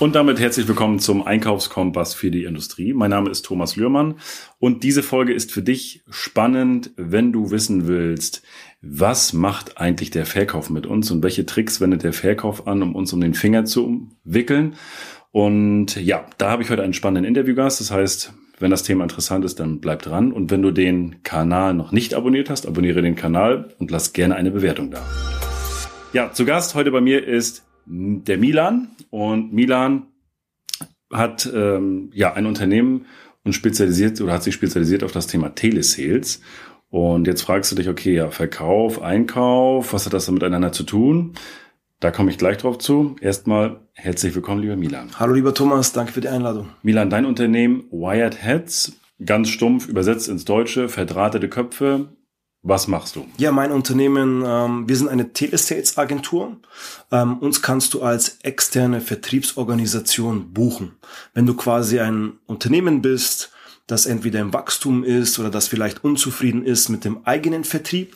Und damit herzlich willkommen zum Einkaufskompass für die Industrie. Mein Name ist Thomas Lührmann und diese Folge ist für dich spannend, wenn du wissen willst, was macht eigentlich der Verkauf mit uns und welche Tricks wendet der Verkauf an, um uns um den Finger zu wickeln. Und ja, da habe ich heute einen spannenden Interviewgast. Das heißt, wenn das Thema interessant ist, dann bleib dran. Und wenn du den Kanal noch nicht abonniert hast, abonniere den Kanal und lass gerne eine Bewertung da. Ja, zu Gast heute bei mir ist der Milan. Und Milan hat ähm, ja ein Unternehmen und spezialisiert oder hat sich spezialisiert auf das Thema Telesales. Und jetzt fragst du dich, okay, ja, Verkauf, Einkauf, was hat das miteinander zu tun? Da komme ich gleich drauf zu. Erstmal herzlich willkommen, lieber Milan. Hallo, lieber Thomas, danke für die Einladung. Milan, dein Unternehmen Wired Heads, ganz stumpf übersetzt ins Deutsche, verdrahtete Köpfe, was machst du? Ja, mein Unternehmen, ähm, wir sind eine Telesales-Agentur. Ähm, uns kannst du als externe Vertriebsorganisation buchen. Wenn du quasi ein Unternehmen bist, das entweder im Wachstum ist oder das vielleicht unzufrieden ist mit dem eigenen Vertrieb,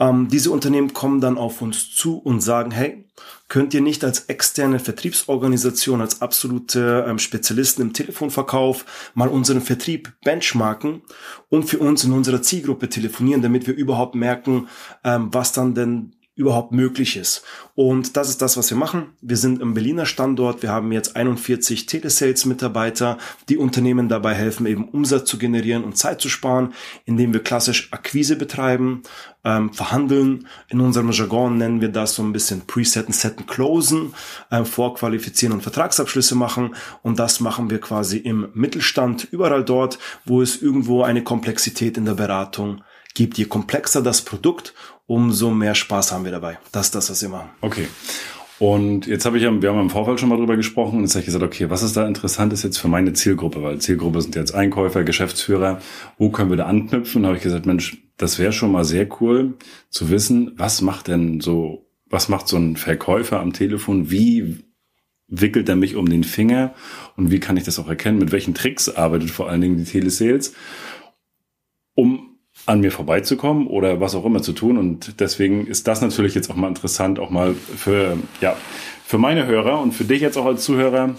ähm, diese Unternehmen kommen dann auf uns zu und sagen, hey, könnt ihr nicht als externe Vertriebsorganisation, als absolute ähm, Spezialisten im Telefonverkauf mal unseren Vertrieb benchmarken und für uns in unserer Zielgruppe telefonieren, damit wir überhaupt merken, ähm, was dann denn überhaupt möglich ist. Und das ist das, was wir machen. Wir sind im Berliner Standort. Wir haben jetzt 41 Telesales-Mitarbeiter, die Unternehmen dabei helfen, eben Umsatz zu generieren und Zeit zu sparen, indem wir klassisch Akquise betreiben, ähm, verhandeln. In unserem Jargon nennen wir das so ein bisschen Presetten, Setten, Closen, äh, vorqualifizieren und Vertragsabschlüsse machen. Und das machen wir quasi im Mittelstand, überall dort, wo es irgendwo eine Komplexität in der Beratung gibt. Je komplexer das Produkt, umso mehr Spaß haben wir dabei. Das das, was wir machen. Okay. Und jetzt habe ich ja, wir haben im Vorfeld schon mal drüber gesprochen und jetzt habe ich gesagt, okay, was ist da interessant ist jetzt für meine Zielgruppe? Weil Zielgruppe sind jetzt Einkäufer, Geschäftsführer. Wo können wir da anknüpfen? Da habe ich gesagt, Mensch, das wäre schon mal sehr cool zu wissen, was macht denn so, was macht so ein Verkäufer am Telefon? Wie wickelt er mich um den Finger? Und wie kann ich das auch erkennen? Mit welchen Tricks arbeitet vor allen Dingen die Telesales? An mir vorbeizukommen oder was auch immer zu tun. Und deswegen ist das natürlich jetzt auch mal interessant, auch mal für, ja, für meine Hörer und für dich jetzt auch als Zuhörer.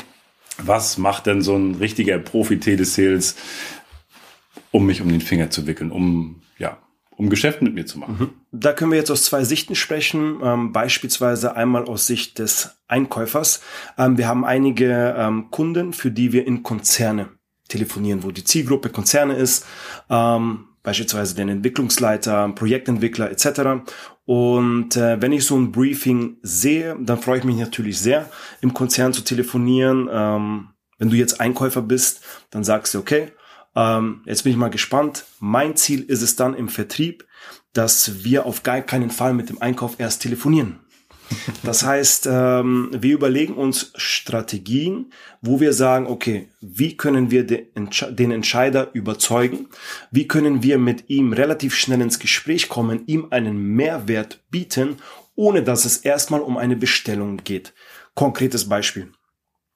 Was macht denn so ein richtiger Profi-Telesales, um mich um den Finger zu wickeln, um, ja, um Geschäft mit mir zu machen? Mhm. Da können wir jetzt aus zwei Sichten sprechen. Ähm, beispielsweise einmal aus Sicht des Einkäufers. Ähm, wir haben einige ähm, Kunden, für die wir in Konzerne telefonieren, wo die Zielgruppe Konzerne ist. Ähm, beispielsweise den Entwicklungsleiter, Projektentwickler etc. Und äh, wenn ich so ein Briefing sehe, dann freue ich mich natürlich sehr, im Konzern zu telefonieren. Ähm, wenn du jetzt Einkäufer bist, dann sagst du, okay, ähm, jetzt bin ich mal gespannt. Mein Ziel ist es dann im Vertrieb, dass wir auf gar keinen Fall mit dem Einkauf erst telefonieren. Das heißt, ähm, wir überlegen uns Strategien, wo wir sagen, okay, wie können wir den Entscheider überzeugen? Wie können wir mit ihm relativ schnell ins Gespräch kommen, ihm einen Mehrwert bieten, ohne dass es erstmal um eine Bestellung geht? Konkretes Beispiel.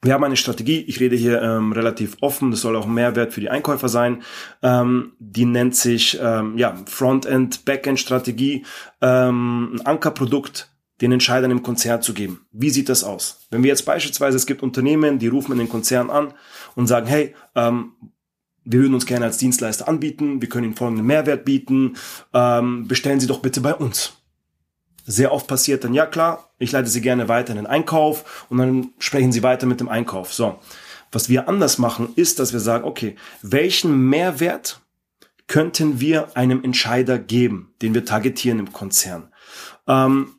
Wir haben eine Strategie, ich rede hier ähm, relativ offen, das soll auch Mehrwert für die Einkäufer sein. Ähm, die nennt sich ähm, ja, Frontend, Backend Strategie, ähm, ein Ankerprodukt den Entscheidern im Konzern zu geben. Wie sieht das aus? Wenn wir jetzt beispielsweise, es gibt Unternehmen, die rufen in den Konzern an und sagen, hey, ähm, wir würden uns gerne als Dienstleister anbieten, wir können Ihnen folgenden Mehrwert bieten, ähm, bestellen Sie doch bitte bei uns. Sehr oft passiert dann, ja klar, ich leite Sie gerne weiter in den Einkauf und dann sprechen Sie weiter mit dem Einkauf. So, was wir anders machen, ist, dass wir sagen, okay, welchen Mehrwert könnten wir einem Entscheider geben, den wir targetieren im Konzern? Ähm,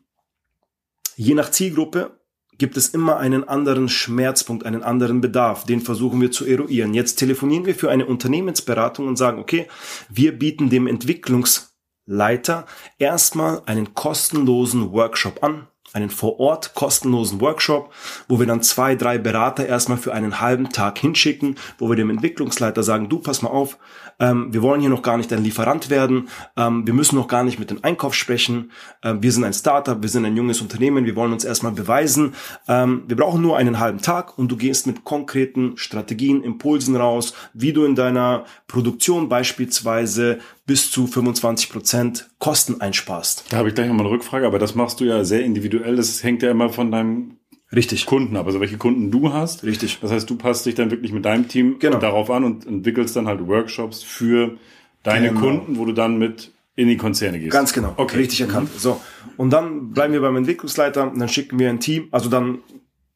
Je nach Zielgruppe gibt es immer einen anderen Schmerzpunkt, einen anderen Bedarf. Den versuchen wir zu eruieren. Jetzt telefonieren wir für eine Unternehmensberatung und sagen, okay, wir bieten dem Entwicklungsleiter erstmal einen kostenlosen Workshop an, einen vor Ort kostenlosen Workshop, wo wir dann zwei, drei Berater erstmal für einen halben Tag hinschicken, wo wir dem Entwicklungsleiter sagen, du pass mal auf, ähm, wir wollen hier noch gar nicht ein Lieferant werden, ähm, wir müssen noch gar nicht mit dem Einkauf sprechen, ähm, wir sind ein Startup, wir sind ein junges Unternehmen, wir wollen uns erstmal beweisen, ähm, wir brauchen nur einen halben Tag und du gehst mit konkreten Strategien, Impulsen raus, wie du in deiner Produktion beispielsweise bis zu 25 Prozent Kosten einsparst. Da habe ich gleich nochmal eine Rückfrage, aber das machst du ja sehr individuell. Das hängt ja immer von deinem Richtig. Kunden habe, also welche Kunden du hast. Richtig. Das heißt, du passt dich dann wirklich mit deinem Team Genau. darauf an und entwickelst dann halt Workshops für deine Genau. Kunden, wo du dann mit in die Konzerne gehst. Ganz genau. Okay. Richtig erkannt. So. Und dann bleiben wir beim Entwicklungsleiter, dann schicken wir ein Team. Also dann,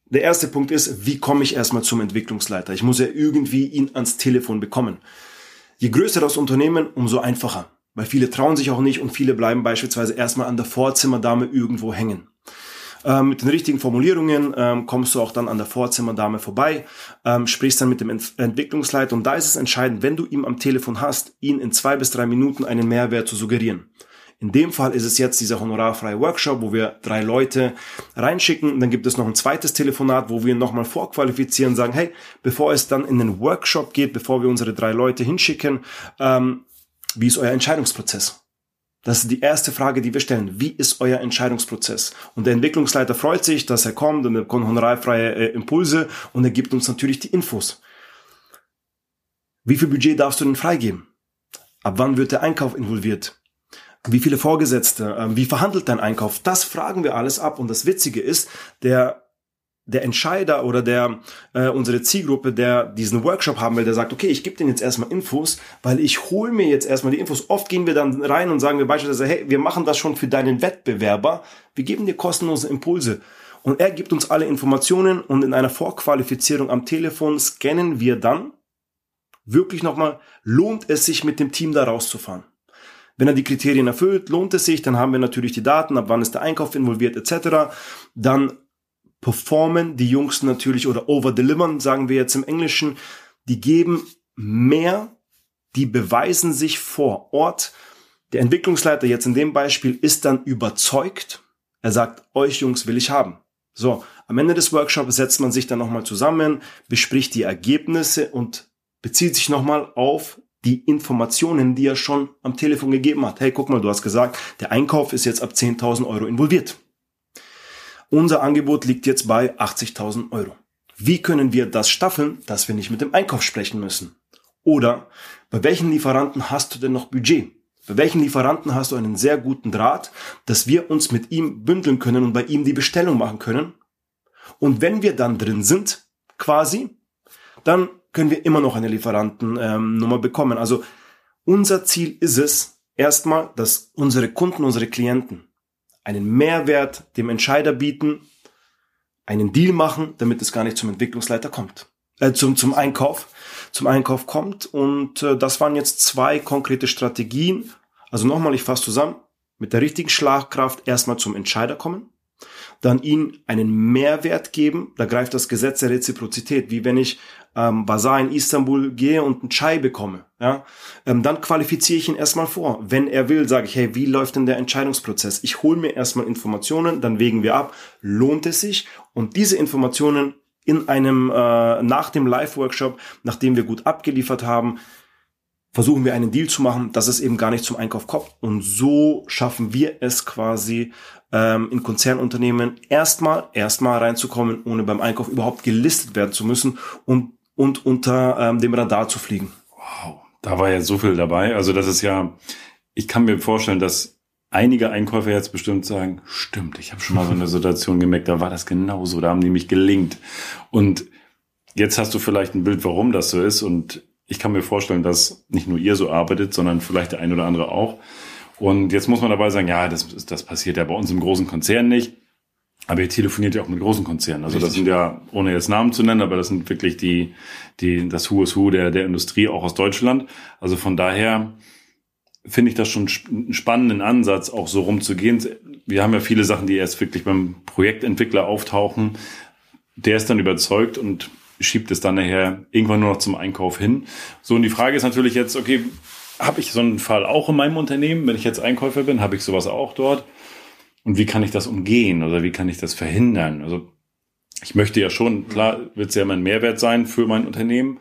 der erste Punkt ist, wie komme ich erstmal zum Entwicklungsleiter? Ich muss ja irgendwie ihn ans Telefon bekommen. Je größer das Unternehmen, umso einfacher. Weil viele trauen sich auch nicht und viele bleiben beispielsweise erstmal an der Vorzimmerdame irgendwo hängen. Ähm, mit den richtigen Formulierungen ähm, kommst du auch dann an der Vorzimmerdame vorbei, ähm, sprichst dann mit dem Ent Entwicklungsleiter und da ist es entscheidend, wenn du ihn am Telefon hast, ihn in zwei bis drei Minuten einen Mehrwert zu suggerieren. In dem Fall ist es jetzt dieser honorarfreie Workshop, wo wir drei Leute reinschicken. Dann gibt es noch ein zweites Telefonat, wo wir nochmal vorqualifizieren, sagen, hey, bevor es dann in den Workshop geht, bevor wir unsere drei Leute hinschicken, ähm, wie ist euer Entscheidungsprozess? Das ist die erste Frage, die wir stellen. Wie ist euer Entscheidungsprozess? Und der Entwicklungsleiter freut sich, dass er kommt und er bekommt honorarfreie äh, Impulse und er gibt uns natürlich die Infos. Wie viel Budget darfst du denn freigeben? Ab wann wird der Einkauf involviert? Wie viele Vorgesetzte? Ähm, Wie verhandelt dein Einkauf? Das fragen wir alles ab. Und das Witzige ist, der der Entscheider oder der äh, unsere Zielgruppe, der diesen Workshop haben will, der sagt, okay, ich gebe denen jetzt erstmal Infos, weil ich hole mir jetzt erstmal die Infos. Oft gehen wir dann rein und sagen wir beispielsweise, hey, wir machen das schon für deinen Wettbewerber, wir geben dir kostenlose Impulse. Und er gibt uns alle Informationen und in einer Vorqualifizierung am Telefon scannen wir dann wirklich nochmal, lohnt es sich mit dem Team da rauszufahren. Wenn er die Kriterien erfüllt, lohnt es sich, dann haben wir natürlich die Daten, ab wann ist der Einkauf involviert etc. Dann performen die Jungs natürlich oder overdelivern, sagen wir jetzt im Englischen. Die geben mehr, die beweisen sich vor Ort. Der Entwicklungsleiter jetzt in dem Beispiel ist dann überzeugt. Er sagt, euch Jungs will ich haben. So, am Ende des Workshops setzt man sich dann nochmal zusammen, bespricht die Ergebnisse und bezieht sich nochmal auf die Informationen, die er schon am Telefon gegeben hat. Hey, guck mal, du hast gesagt, der Einkauf ist jetzt ab 10.000 Euro involviert. Unser Angebot liegt jetzt bei 80.000 Euro. Wie können wir das staffeln, dass wir nicht mit dem Einkauf sprechen müssen? Oder bei welchen Lieferanten hast du denn noch Budget? Bei welchen Lieferanten hast du einen sehr guten Draht, dass wir uns mit ihm bündeln können und bei ihm die Bestellung machen können? Und wenn wir dann drin sind, quasi, dann können wir immer noch eine Lieferantennummer bekommen. Also unser Ziel ist es erstmal, dass unsere Kunden, unsere Klienten einen Mehrwert dem Entscheider bieten, einen Deal machen, damit es gar nicht zum Entwicklungsleiter kommt, äh, zum zum Einkauf, zum Einkauf kommt. Und äh, das waren jetzt zwei konkrete Strategien. Also nochmal, ich fasse zusammen: Mit der richtigen Schlagkraft erstmal zum Entscheider kommen, dann ihnen einen Mehrwert geben. Da greift das Gesetz der Reziprozität, wie wenn ich ähm, Bazar in Istanbul gehe und einen Chai bekomme. Ja, ähm, dann qualifiziere ich ihn erstmal vor. Wenn er will, sage ich, hey, wie läuft denn der Entscheidungsprozess? Ich hole mir erstmal Informationen, dann wägen wir ab, lohnt es sich? Und diese Informationen in einem äh, nach dem Live-Workshop, nachdem wir gut abgeliefert haben, versuchen wir einen Deal zu machen, dass es eben gar nicht zum Einkauf kommt. Und so schaffen wir es quasi ähm, in Konzernunternehmen erstmal erstmal reinzukommen, ohne beim Einkauf überhaupt gelistet werden zu müssen und und unter ähm, dem Radar zu fliegen. Wow, da war ja so viel dabei. Also das ist ja, ich kann mir vorstellen, dass einige Einkäufer jetzt bestimmt sagen, stimmt, ich habe schon mal so eine Situation gemerkt, da war das genauso, da haben die mich gelingt. Und jetzt hast du vielleicht ein Bild, warum das so ist. Und ich kann mir vorstellen, dass nicht nur ihr so arbeitet, sondern vielleicht der ein oder andere auch. Und jetzt muss man dabei sagen, ja, das, das passiert ja bei uns im großen Konzern nicht. Aber ihr telefoniert ja auch mit großen Konzernen. Also das Richtig. sind ja, ohne jetzt Namen zu nennen, aber das sind wirklich die, die, das Who is Who der, der Industrie, auch aus Deutschland. Also von daher finde ich das schon einen spannenden Ansatz, auch so rumzugehen. Wir haben ja viele Sachen, die erst wirklich beim Projektentwickler auftauchen. Der ist dann überzeugt und schiebt es dann nachher irgendwann nur noch zum Einkauf hin. So, und die Frage ist natürlich jetzt, okay, habe ich so einen Fall auch in meinem Unternehmen? Wenn ich jetzt Einkäufer bin, habe ich sowas auch dort? Und wie kann ich das umgehen oder wie kann ich das verhindern? Also ich möchte ja schon, klar, wird es ja immer ein Mehrwert sein für mein Unternehmen,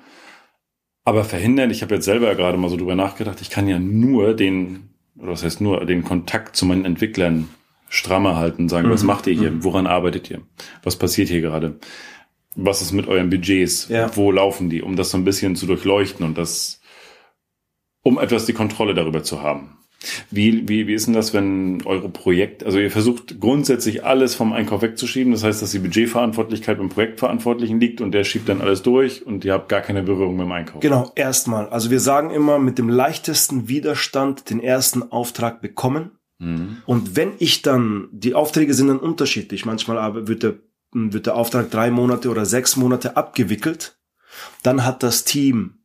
aber verhindern, ich habe jetzt selber gerade mal so drüber nachgedacht, ich kann ja nur den, oder was heißt nur, den Kontakt zu meinen Entwicklern strammer halten, sagen, was Mhm, macht ihr hier? Woran arbeitet ihr? Was passiert hier gerade? Was ist mit euren Budgets? Ja. Wo laufen die? Um das so ein bisschen zu durchleuchten und das, um etwas die Kontrolle darüber zu haben. Wie, wie, wie ist denn das, wenn eure Projekt, also ihr versucht grundsätzlich alles vom Einkauf wegzuschieben, das heißt, dass die Budgetverantwortlichkeit beim Projektverantwortlichen liegt und der schiebt dann alles durch und ihr habt gar keine Berührung mit dem Einkauf. Genau, erstmal. Also wir sagen immer, mit dem leichtesten Widerstand den ersten Auftrag bekommen. Mhm. Und wenn ich dann, die Aufträge sind dann unterschiedlich, manchmal aber wird der, wird der Auftrag drei Monate oder sechs Monate abgewickelt, dann hat das Team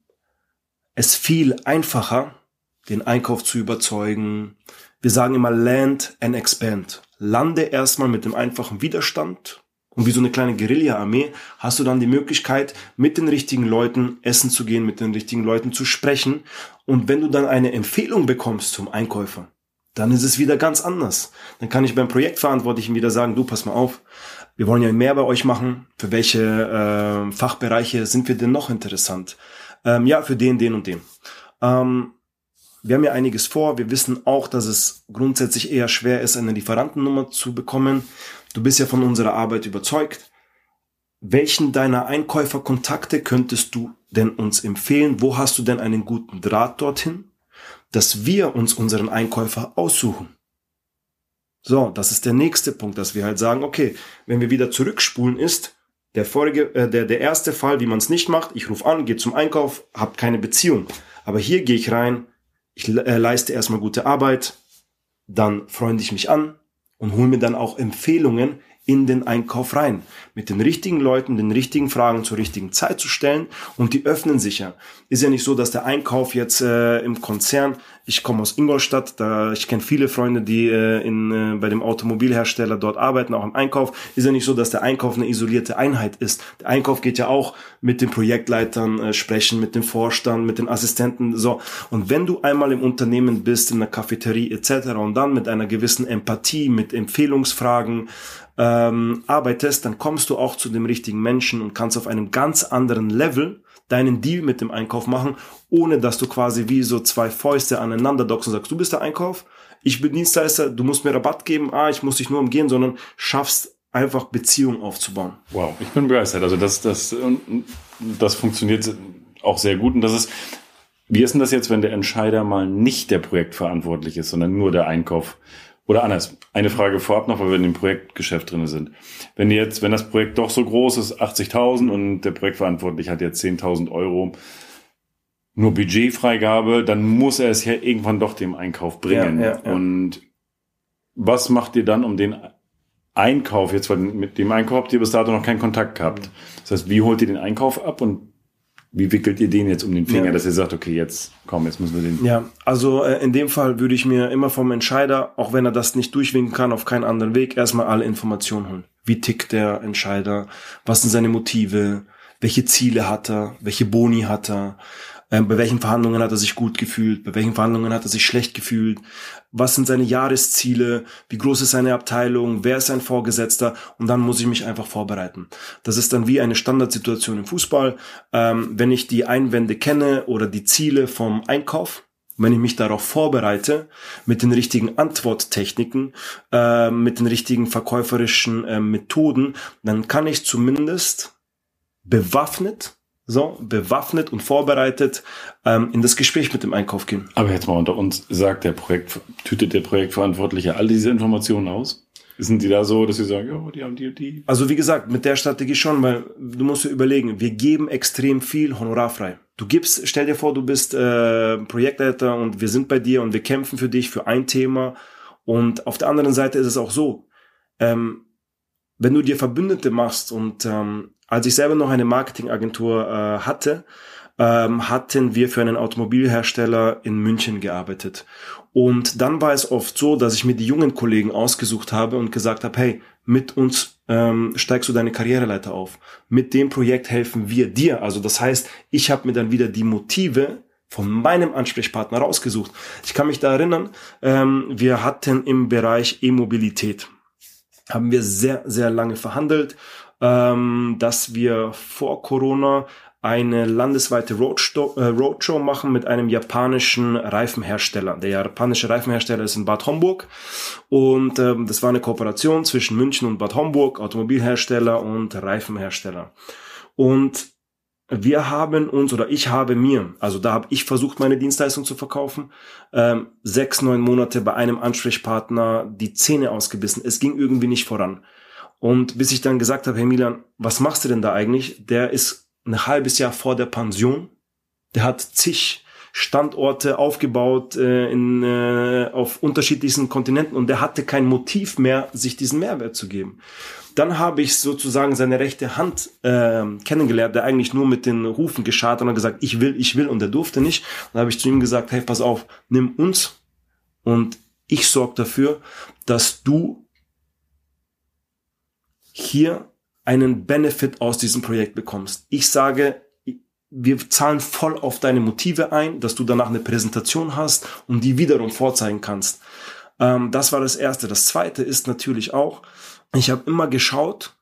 es viel einfacher, den Einkauf zu überzeugen. Wir sagen immer Land and Expand. Lande erstmal mit dem einfachen Widerstand und wie so eine kleine Guerilla-Armee hast du dann die Möglichkeit, mit den richtigen Leuten essen zu gehen, mit den richtigen Leuten zu sprechen. Und wenn du dann eine Empfehlung bekommst zum Einkäufer, dann ist es wieder ganz anders. Dann kann ich beim Projektverantwortlichen wieder sagen, du, pass mal auf, wir wollen ja mehr bei euch machen. Für welche äh, Fachbereiche sind wir denn noch interessant? Ähm, ja, für den, den und den. Ähm, wir haben ja einiges vor. Wir wissen auch, dass es grundsätzlich eher schwer ist, eine Lieferantennummer zu bekommen. Du bist ja von unserer Arbeit überzeugt. Welchen deiner Einkäuferkontakte könntest du denn uns empfehlen? Wo hast du denn einen guten Draht dorthin, dass wir uns unseren Einkäufer aussuchen? So, das ist der nächste Punkt, dass wir halt sagen, okay, wenn wir wieder zurückspulen ist, der vorige, äh, der, der erste Fall, wie man es nicht macht, ich rufe an, gehe zum Einkauf, habe keine Beziehung. Aber hier gehe ich rein, ich äh, leiste erstmal gute Arbeit, dann freunde ich mich an und hole mir dann auch Empfehlungen in den Einkauf rein. Mit den richtigen Leuten, den richtigen Fragen zur richtigen Zeit zu stellen und die öffnen sich ja. Ist ja nicht so, dass der Einkauf jetzt äh, im Konzern, ich komme aus Ingolstadt, da ich kenne viele Freunde, die äh, in, äh, bei dem Automobilhersteller dort arbeiten, auch im Einkauf, ist ja nicht so, dass der Einkauf eine isolierte Einheit ist. Der Einkauf geht ja auch mit den Projektleitern äh, sprechen, mit dem Vorstand, mit den Assistenten, so. Und wenn du einmal im Unternehmen bist, in der Cafeterie etc. und dann mit einer gewissen Empathie, mit Empfehlungsfragen, ähm, arbeitest, dann kommst du auch zu dem richtigen Menschen und kannst auf einem ganz anderen Level deinen Deal mit dem Einkauf machen, ohne dass du quasi wie so zwei Fäuste aneinander dockst und sagst, du bist der Einkauf, ich bin Dienstleister, du musst mir Rabatt geben, ah, ich muss dich nur umgehen, sondern schaffst einfach Beziehungen aufzubauen. Wow, ich bin begeistert. Also das, das, das funktioniert auch sehr gut und das ist, wie ist denn das jetzt, wenn der Entscheider mal nicht der Projektverantwortlich ist, sondern nur der Einkauf? Oder anders, eine Frage vorab noch, weil wir in dem Projektgeschäft drin sind. Wenn jetzt, wenn das Projekt doch so groß ist, 80.000 und der Projektverantwortliche hat jetzt 10.000 Euro, nur Budgetfreigabe, dann muss er es ja irgendwann doch dem Einkauf bringen. Ja, ja, ja. Und was macht ihr dann um den Einkauf, jetzt mit dem Einkauf habt ihr bis dato noch keinen Kontakt gehabt. Das heißt, wie holt ihr den Einkauf ab und wie wickelt ihr den jetzt um den Finger, ja. dass ihr sagt, okay, jetzt komm, jetzt müssen wir den. Ja, also äh, in dem Fall würde ich mir immer vom Entscheider, auch wenn er das nicht durchwinken kann, auf keinen anderen Weg, erstmal alle Informationen holen. Wie tickt der Entscheider? Was sind seine Motive? Welche Ziele hat er? Welche Boni hat er? Ähm, bei welchen Verhandlungen hat er sich gut gefühlt? Bei welchen Verhandlungen hat er sich schlecht gefühlt? Was sind seine Jahresziele? Wie groß ist seine Abteilung? Wer ist sein Vorgesetzter? Und dann muss ich mich einfach vorbereiten. Das ist dann wie eine Standardsituation im Fußball. Ähm, wenn ich die Einwände kenne oder die Ziele vom Einkauf, wenn ich mich darauf vorbereite, mit den richtigen Antworttechniken, äh, mit den richtigen verkäuferischen äh, Methoden, dann kann ich zumindest bewaffnet so bewaffnet und vorbereitet ähm, in das Gespräch mit dem Einkauf gehen. Aber jetzt mal unter uns, sagt der Projekt, tütet der Projektverantwortliche all diese Informationen aus? Sind die da so, dass sie sagen, ja, die haben die und die? Also wie gesagt, mit der Strategie schon, weil du musst dir überlegen, wir geben extrem viel honorarfrei. Du gibst, stell dir vor, du bist äh, Projektleiter und wir sind bei dir und wir kämpfen für dich für ein Thema. Und auf der anderen Seite ist es auch so, ähm, wenn du dir Verbündete machst und ähm, als ich selber noch eine Marketingagentur äh, hatte, ähm, hatten wir für einen Automobilhersteller in München gearbeitet. Und dann war es oft so, dass ich mir die jungen Kollegen ausgesucht habe und gesagt habe, hey, mit uns ähm, steigst du deine Karriereleiter auf. Mit dem Projekt helfen wir dir. Also das heißt, ich habe mir dann wieder die Motive von meinem Ansprechpartner rausgesucht. Ich kann mich da erinnern, ähm, wir hatten im Bereich E-Mobilität, haben wir sehr, sehr lange verhandelt ähm, dass wir vor Corona eine landesweite Roadshow, äh, Roadshow machen mit einem japanischen Reifenhersteller. Der japanische Reifenhersteller ist in Bad Homburg und ähm, das war eine Kooperation zwischen München und Bad Homburg, Automobilhersteller und Reifenhersteller. Und wir haben uns oder ich habe mir, also da habe ich versucht, meine Dienstleistung zu verkaufen, ähm, sechs, neun Monate bei einem Ansprechpartner die Zähne ausgebissen. Es ging irgendwie nicht voran. Und bis ich dann gesagt habe, hey Milan, was machst du denn da eigentlich? Der ist ein halbes Jahr vor der Pension. Der hat zig Standorte aufgebaut äh, in, äh, auf unterschiedlichsten Kontinenten und der hatte kein Motiv mehr, sich diesen Mehrwert zu geben. Dann habe ich sozusagen seine rechte Hand äh, kennengelernt, der eigentlich nur mit den Rufen geschart und hat gesagt, ich will, ich will und der durfte nicht. dann habe ich zu ihm gesagt, hey, pass auf, nimm uns und ich sorge dafür, dass du hier einen Benefit aus diesem Projekt bekommst. Ich sage, wir zahlen voll auf deine Motive ein, dass du danach eine Präsentation hast und die wiederum vorzeigen kannst. Ähm, das war das Erste. Das Zweite ist natürlich auch, ich habe immer geschaut,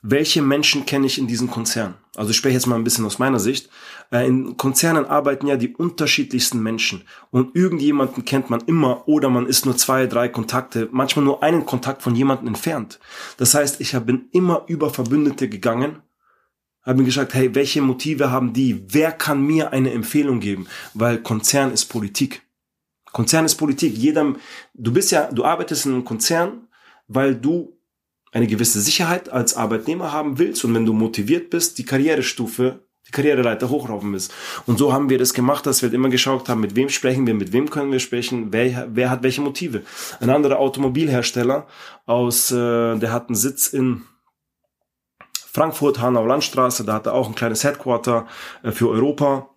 welche Menschen kenne ich in diesem Konzern. Also ich spreche jetzt mal ein bisschen aus meiner Sicht. Äh, in Konzernen arbeiten ja die unterschiedlichsten Menschen und irgendjemanden kennt man immer oder man ist nur zwei, drei Kontakte, manchmal nur einen Kontakt von jemandem entfernt. Das heißt, ich bin immer über Verbündete gegangen habe mir gesagt, hey, welche Motive haben die? Wer kann mir eine Empfehlung geben? Weil Konzern ist Politik. Konzern ist Politik. Jeder, du bist ja, du arbeitest in einem Konzern, weil du eine gewisse Sicherheit als Arbeitnehmer haben willst und wenn du motiviert bist, die Karrierestufe, die Karriereleiter hochraufen willst. Und so haben wir das gemacht, dass wir halt immer geschaut haben, mit wem sprechen wir, mit wem können wir sprechen, wer, wer hat welche Motive. Ein anderer Automobilhersteller aus, äh, der hat einen Sitz in Frankfurt, Hanau Landstraße, da hat er auch ein kleines Headquarter äh, für Europa.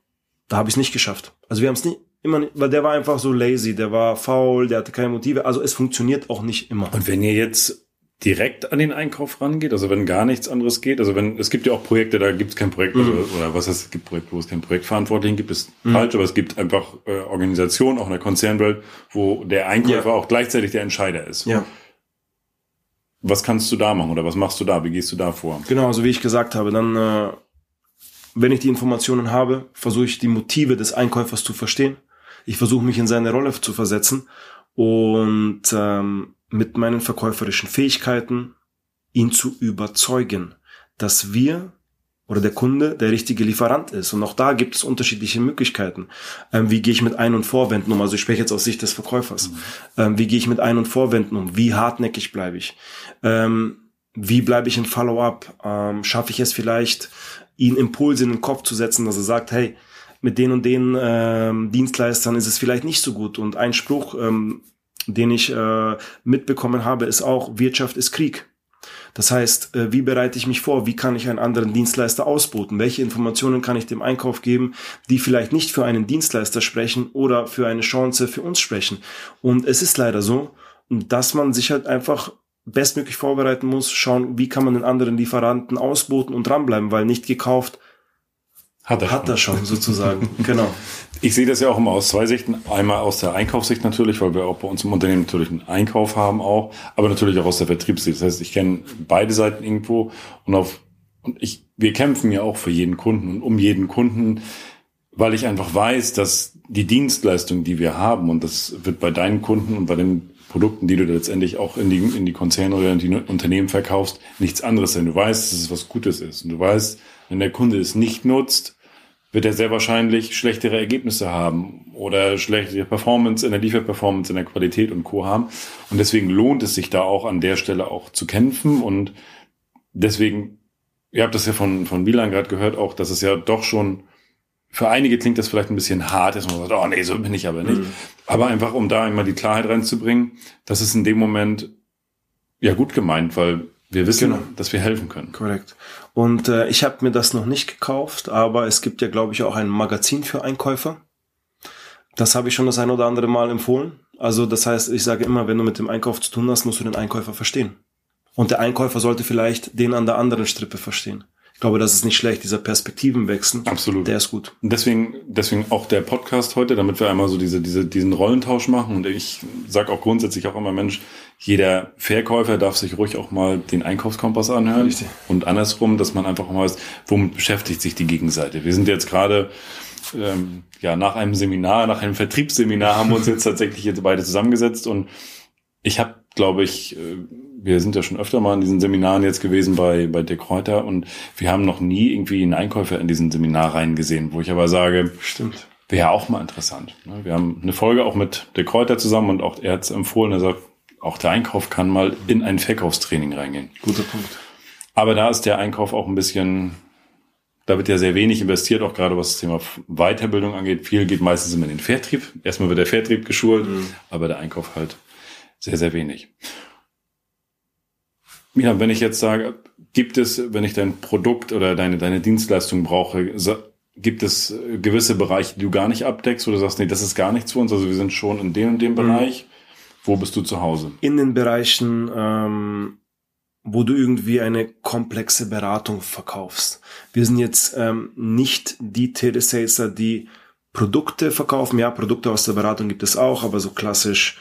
Da habe ich es nicht geschafft. Also wir haben es nicht immer, nicht, weil der war einfach so lazy, der war faul, der hatte keine Motive. Also es funktioniert auch nicht immer. Und wenn ihr jetzt direkt an den Einkauf rangeht, also wenn gar nichts anderes geht, also wenn es gibt ja auch Projekte, da gibt es kein Projekt, also, mhm. oder was heißt, es gibt Projekte, wo es keinen Projektverantwortlichen gibt, ist mhm. falsch, aber es gibt einfach äh, Organisationen, auch in der Konzernwelt, wo der Einkäufer ja. auch gleichzeitig der Entscheider ist. Ja. Was kannst du da machen oder was machst du da? Wie gehst du da vor? Genau, also wie ich gesagt habe, dann, äh, wenn ich die Informationen habe, versuche ich die Motive des Einkäufers zu verstehen. Ich versuche mich in seine Rolle zu versetzen und ähm, mit meinen verkäuferischen Fähigkeiten ihn zu überzeugen, dass wir oder der Kunde der richtige Lieferant ist. Und auch da gibt es unterschiedliche Möglichkeiten. Ähm, wie gehe ich mit Ein- und Vorwänden um? Also ich spreche jetzt aus Sicht des Verkäufers. Mhm. Ähm, wie gehe ich mit Ein- und Vorwänden um? Wie hartnäckig bleibe ich? Ähm, wie bleibe ich im Follow-up? Ähm, schaffe ich es vielleicht, ihn Impulse in den Kopf zu setzen, dass er sagt, hey, mit den und den ähm, Dienstleistern ist es vielleicht nicht so gut. Und ein Spruch, ähm, den ich äh, mitbekommen habe, ist auch, Wirtschaft ist Krieg. Das heißt, äh, wie bereite ich mich vor? Wie kann ich einen anderen Dienstleister ausboten? Welche Informationen kann ich dem Einkauf geben, die vielleicht nicht für einen Dienstleister sprechen oder für eine Chance für uns sprechen? Und es ist leider so, dass man sich halt einfach bestmöglich vorbereiten muss, schauen, wie kann man den anderen Lieferanten ausboten und dranbleiben, weil nicht gekauft hat er, hat er schon, sozusagen. genau. Ich sehe das ja auch immer aus zwei Sichten. Einmal aus der Einkaufssicht natürlich, weil wir auch bei uns im Unternehmen natürlich einen Einkauf haben auch, aber natürlich auch aus der Vertriebssicht. Das heißt, ich kenne beide Seiten irgendwo und auf und ich, wir kämpfen ja auch für jeden Kunden und um jeden Kunden, weil ich einfach weiß, dass die Dienstleistung, die wir haben, und das wird bei deinen Kunden und bei den Produkten, die du letztendlich auch in die, in die Konzerne oder in die Unternehmen verkaufst, nichts anderes sein. Du weißt, dass es was Gutes ist. Und du weißt, wenn der Kunde es nicht nutzt, wird er sehr wahrscheinlich schlechtere Ergebnisse haben oder schlechtere Performance in der Lieferperformance, in der Qualität und Co. haben. Und deswegen lohnt es sich da auch an der Stelle auch zu kämpfen. Und deswegen, ihr habt das ja von, von Wieland gerade gehört, auch, dass es ja doch schon für einige klingt das vielleicht ein bisschen hart, dass man sagt, oh nee, so bin ich aber nicht. Mhm. Aber einfach, um da einmal die Klarheit reinzubringen, das ist in dem Moment ja gut gemeint, weil wir wissen, genau. dass wir helfen können. Korrekt. Und äh, ich habe mir das noch nicht gekauft, aber es gibt ja, glaube ich, auch ein Magazin für Einkäufer. Das habe ich schon das ein oder andere Mal empfohlen. Also das heißt, ich sage immer, wenn du mit dem Einkauf zu tun hast, musst du den Einkäufer verstehen. Und der Einkäufer sollte vielleicht den an der anderen Strippe verstehen. Ich glaube, das ist nicht schlecht, dieser Perspektivenwechsel. Absolut. Der ist gut. Deswegen, deswegen auch der Podcast heute, damit wir einmal so diese, diese, diesen Rollentausch machen. Und ich sage auch grundsätzlich auch immer, Mensch, jeder Verkäufer darf sich ruhig auch mal den Einkaufskompass anhören. Richtig. Und andersrum, dass man einfach mal weiß, womit beschäftigt sich die Gegenseite. Wir sind jetzt gerade ähm, ja nach einem Seminar, nach einem Vertriebsseminar haben wir uns jetzt tatsächlich jetzt beide zusammengesetzt und ich habe, glaube ich, äh, wir sind ja schon öfter mal in diesen Seminaren jetzt gewesen bei, bei De Kräuter und wir haben noch nie irgendwie einen Einkäufer in diesen Seminar reingesehen, wo ich aber sage, Stimmt. wäre auch mal interessant. Ne? Wir haben eine Folge auch mit De Kräuter zusammen und auch er hat es empfohlen, er sagt, auch der Einkauf kann mal in ein Verkaufstraining reingehen. Guter Punkt. Aber da ist der Einkauf auch ein bisschen, da wird ja sehr wenig investiert, auch gerade was das Thema Weiterbildung angeht. Viel geht meistens immer in den Vertrieb. Erstmal wird der Vertrieb geschult, mhm. aber der Einkauf halt sehr, sehr wenig. Ja, wenn ich jetzt sage, gibt es, wenn ich dein Produkt oder deine, deine Dienstleistung brauche, gibt es gewisse Bereiche, die du gar nicht abdeckst oder sagst, nee, das ist gar nichts für uns, also wir sind schon in dem und dem mhm. Bereich. Wo bist du zu Hause? In den Bereichen, ähm, wo du irgendwie eine komplexe Beratung verkaufst. Wir sind jetzt ähm, nicht die Telesaleser, die Produkte verkaufen. Ja, Produkte aus der Beratung gibt es auch, aber so klassisch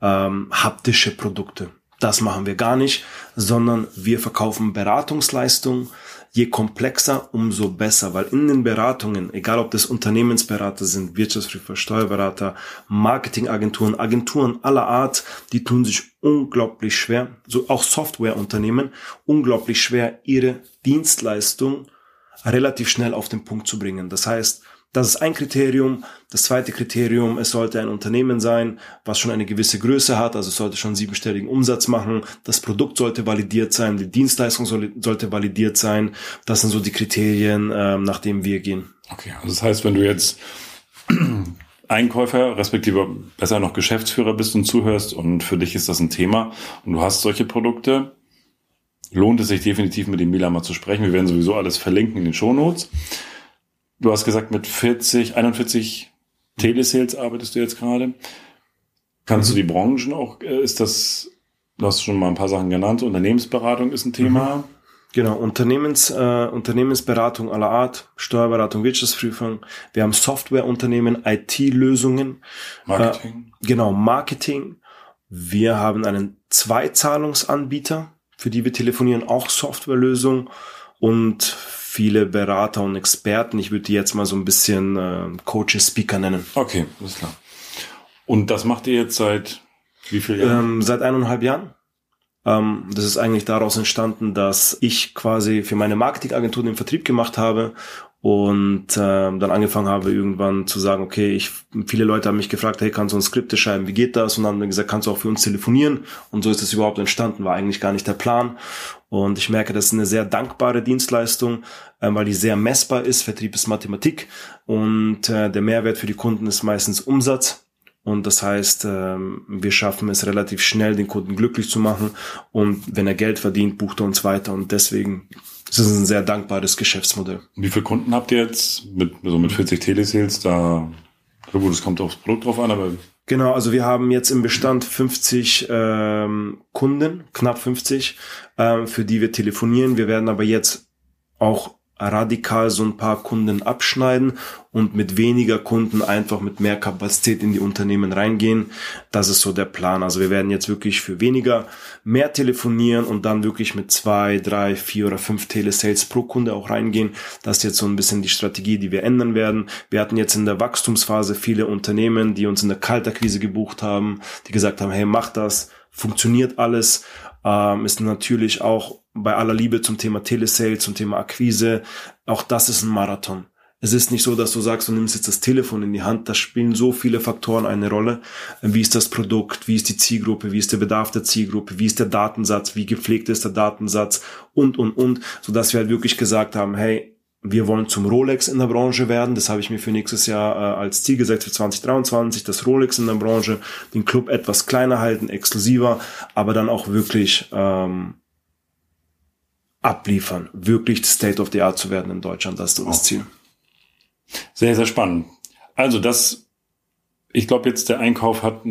ähm, haptische Produkte. Das machen wir gar nicht, sondern wir verkaufen Beratungsleistungen. Je komplexer, umso besser, weil in den Beratungen, egal ob das Unternehmensberater sind, Wirtschaftsprüfer, Steuerberater, Marketingagenturen, Agenturen aller Art, die tun sich unglaublich schwer, so auch Softwareunternehmen, unglaublich schwer, ihre Dienstleistung relativ schnell auf den Punkt zu bringen. Das heißt, das ist ein Kriterium. Das zweite Kriterium, es sollte ein Unternehmen sein, was schon eine gewisse Größe hat, also es sollte schon siebenstelligen Umsatz machen. Das Produkt sollte validiert sein, die Dienstleistung soll, sollte validiert sein. Das sind so die Kriterien, äh, nach denen wir gehen. Okay, also das heißt, wenn du jetzt Einkäufer, respektive besser noch Geschäftsführer bist und zuhörst und für dich ist das ein Thema und du hast solche Produkte, lohnt es sich definitiv mit dem Mila mal zu sprechen. Wir werden sowieso alles verlinken in den Shownotes. Du hast gesagt, mit 40, 41 Telesales arbeitest du jetzt gerade. Kannst mhm. du die Branchen auch, äh, ist das, du hast schon mal ein paar Sachen genannt, Unternehmensberatung ist ein Thema. Mhm. Genau, Unternehmens, äh, Unternehmensberatung aller Art, Steuerberatung, Wirtschaftsprüfung. Wir haben Softwareunternehmen, IT-Lösungen. Marketing. Äh, genau, Marketing. Wir haben einen Zweizahlungsanbieter, für die wir telefonieren, auch Softwarelösung und viele Berater und Experten. Ich würde die jetzt mal so ein bisschen äh, Coaches, Speaker nennen. Okay, alles klar. Und das macht ihr jetzt seit wie vielen Jahren? Ähm, seit eineinhalb Jahren. Ähm, das ist eigentlich daraus entstanden, dass ich quasi für meine Marketingagentur den Vertrieb gemacht habe und äh, dann angefangen habe irgendwann zu sagen, okay, ich viele Leute haben mich gefragt, hey, kannst du uns Skripte schreiben, wie geht das? Und dann haben wir gesagt, kannst du auch für uns telefonieren? Und so ist es überhaupt entstanden, war eigentlich gar nicht der Plan. Und ich merke, das ist eine sehr dankbare Dienstleistung, äh, weil die sehr messbar ist. Vertrieb ist Mathematik und äh, der Mehrwert für die Kunden ist meistens Umsatz. Und das heißt, ähm, wir schaffen es relativ schnell, den Kunden glücklich zu machen. Und wenn er Geld verdient, bucht er uns weiter. Und deswegen ist es ein sehr dankbares Geschäftsmodell. Wie viele Kunden habt ihr jetzt mit, so mit 40 Telesales? Da, gut, es kommt aufs Produkt drauf an, aber Genau, also wir haben jetzt im Bestand 50 ähm, Kunden, knapp 50, ähm, für die wir telefonieren. Wir werden aber jetzt auch radikal so ein paar Kunden abschneiden und mit weniger Kunden einfach mit mehr Kapazität in die Unternehmen reingehen. Das ist so der Plan. Also wir werden jetzt wirklich für weniger mehr telefonieren und dann wirklich mit zwei, drei, vier oder fünf Telesales pro Kunde auch reingehen. Das ist jetzt so ein bisschen die Strategie, die wir ändern werden. Wir hatten jetzt in der Wachstumsphase viele Unternehmen, die uns in der Kaltakquise gebucht haben, die gesagt haben, hey, mach das, funktioniert alles ähm, ist natürlich auch bei aller Liebe zum Thema Telesale, zum Thema Akquise, auch das ist ein Marathon. Es ist nicht so, dass du sagst, du nimmst jetzt das Telefon in die Hand. Da spielen so viele Faktoren eine Rolle. Wie ist das Produkt? Wie ist die Zielgruppe? Wie ist der Bedarf der Zielgruppe? Wie ist der Datensatz? Wie gepflegt ist der Datensatz? Und, und, und. Sodass wir halt wirklich gesagt haben, hey, wir wollen zum Rolex in der Branche werden. Das habe ich mir für nächstes Jahr äh, als Ziel gesetzt für 2023, das Rolex in der Branche, den Club etwas kleiner halten, exklusiver, aber dann auch wirklich ähm, abliefern, wirklich State of the Art zu werden in Deutschland. Das ist das Ziel. Sehr, sehr spannend. Also das, ich glaube jetzt der Einkauf hat,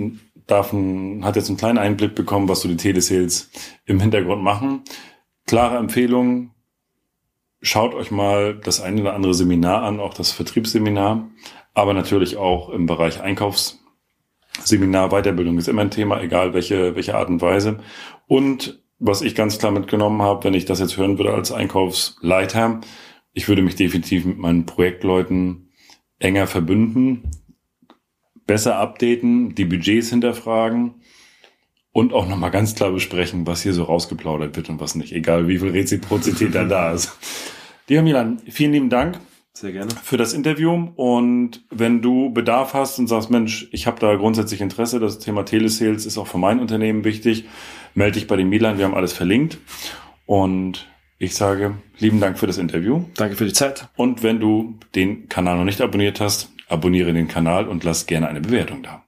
darf ein, hat jetzt einen kleinen Einblick bekommen, was so die Telesales im Hintergrund machen. Klare Empfehlung, schaut euch mal das eine oder andere Seminar an, auch das Vertriebsseminar, aber natürlich auch im Bereich Einkaufsseminar, Weiterbildung ist immer ein Thema, egal welche, welche Art und Weise. Und was ich ganz klar mitgenommen habe, wenn ich das jetzt hören würde als Einkaufsleiter, ich würde mich definitiv mit meinen Projektleuten enger verbünden, besser updaten, die Budgets hinterfragen und auch nochmal ganz klar besprechen, was hier so rausgeplaudert wird und was nicht, egal wie viel Reziprozität da da ist. Lieber Milan, vielen lieben Dank. Sehr gerne. Für das Interview. Und wenn du Bedarf hast und sagst, Mensch, ich habe da grundsätzlich Interesse, das Thema Telesales ist auch für mein Unternehmen wichtig, melde dich bei dem Milan, wir haben alles verlinkt. Und ich sage lieben Dank für das Interview. Danke für die Zeit. Und wenn du den Kanal noch nicht abonniert hast, abonniere den Kanal und lass gerne eine Bewertung da.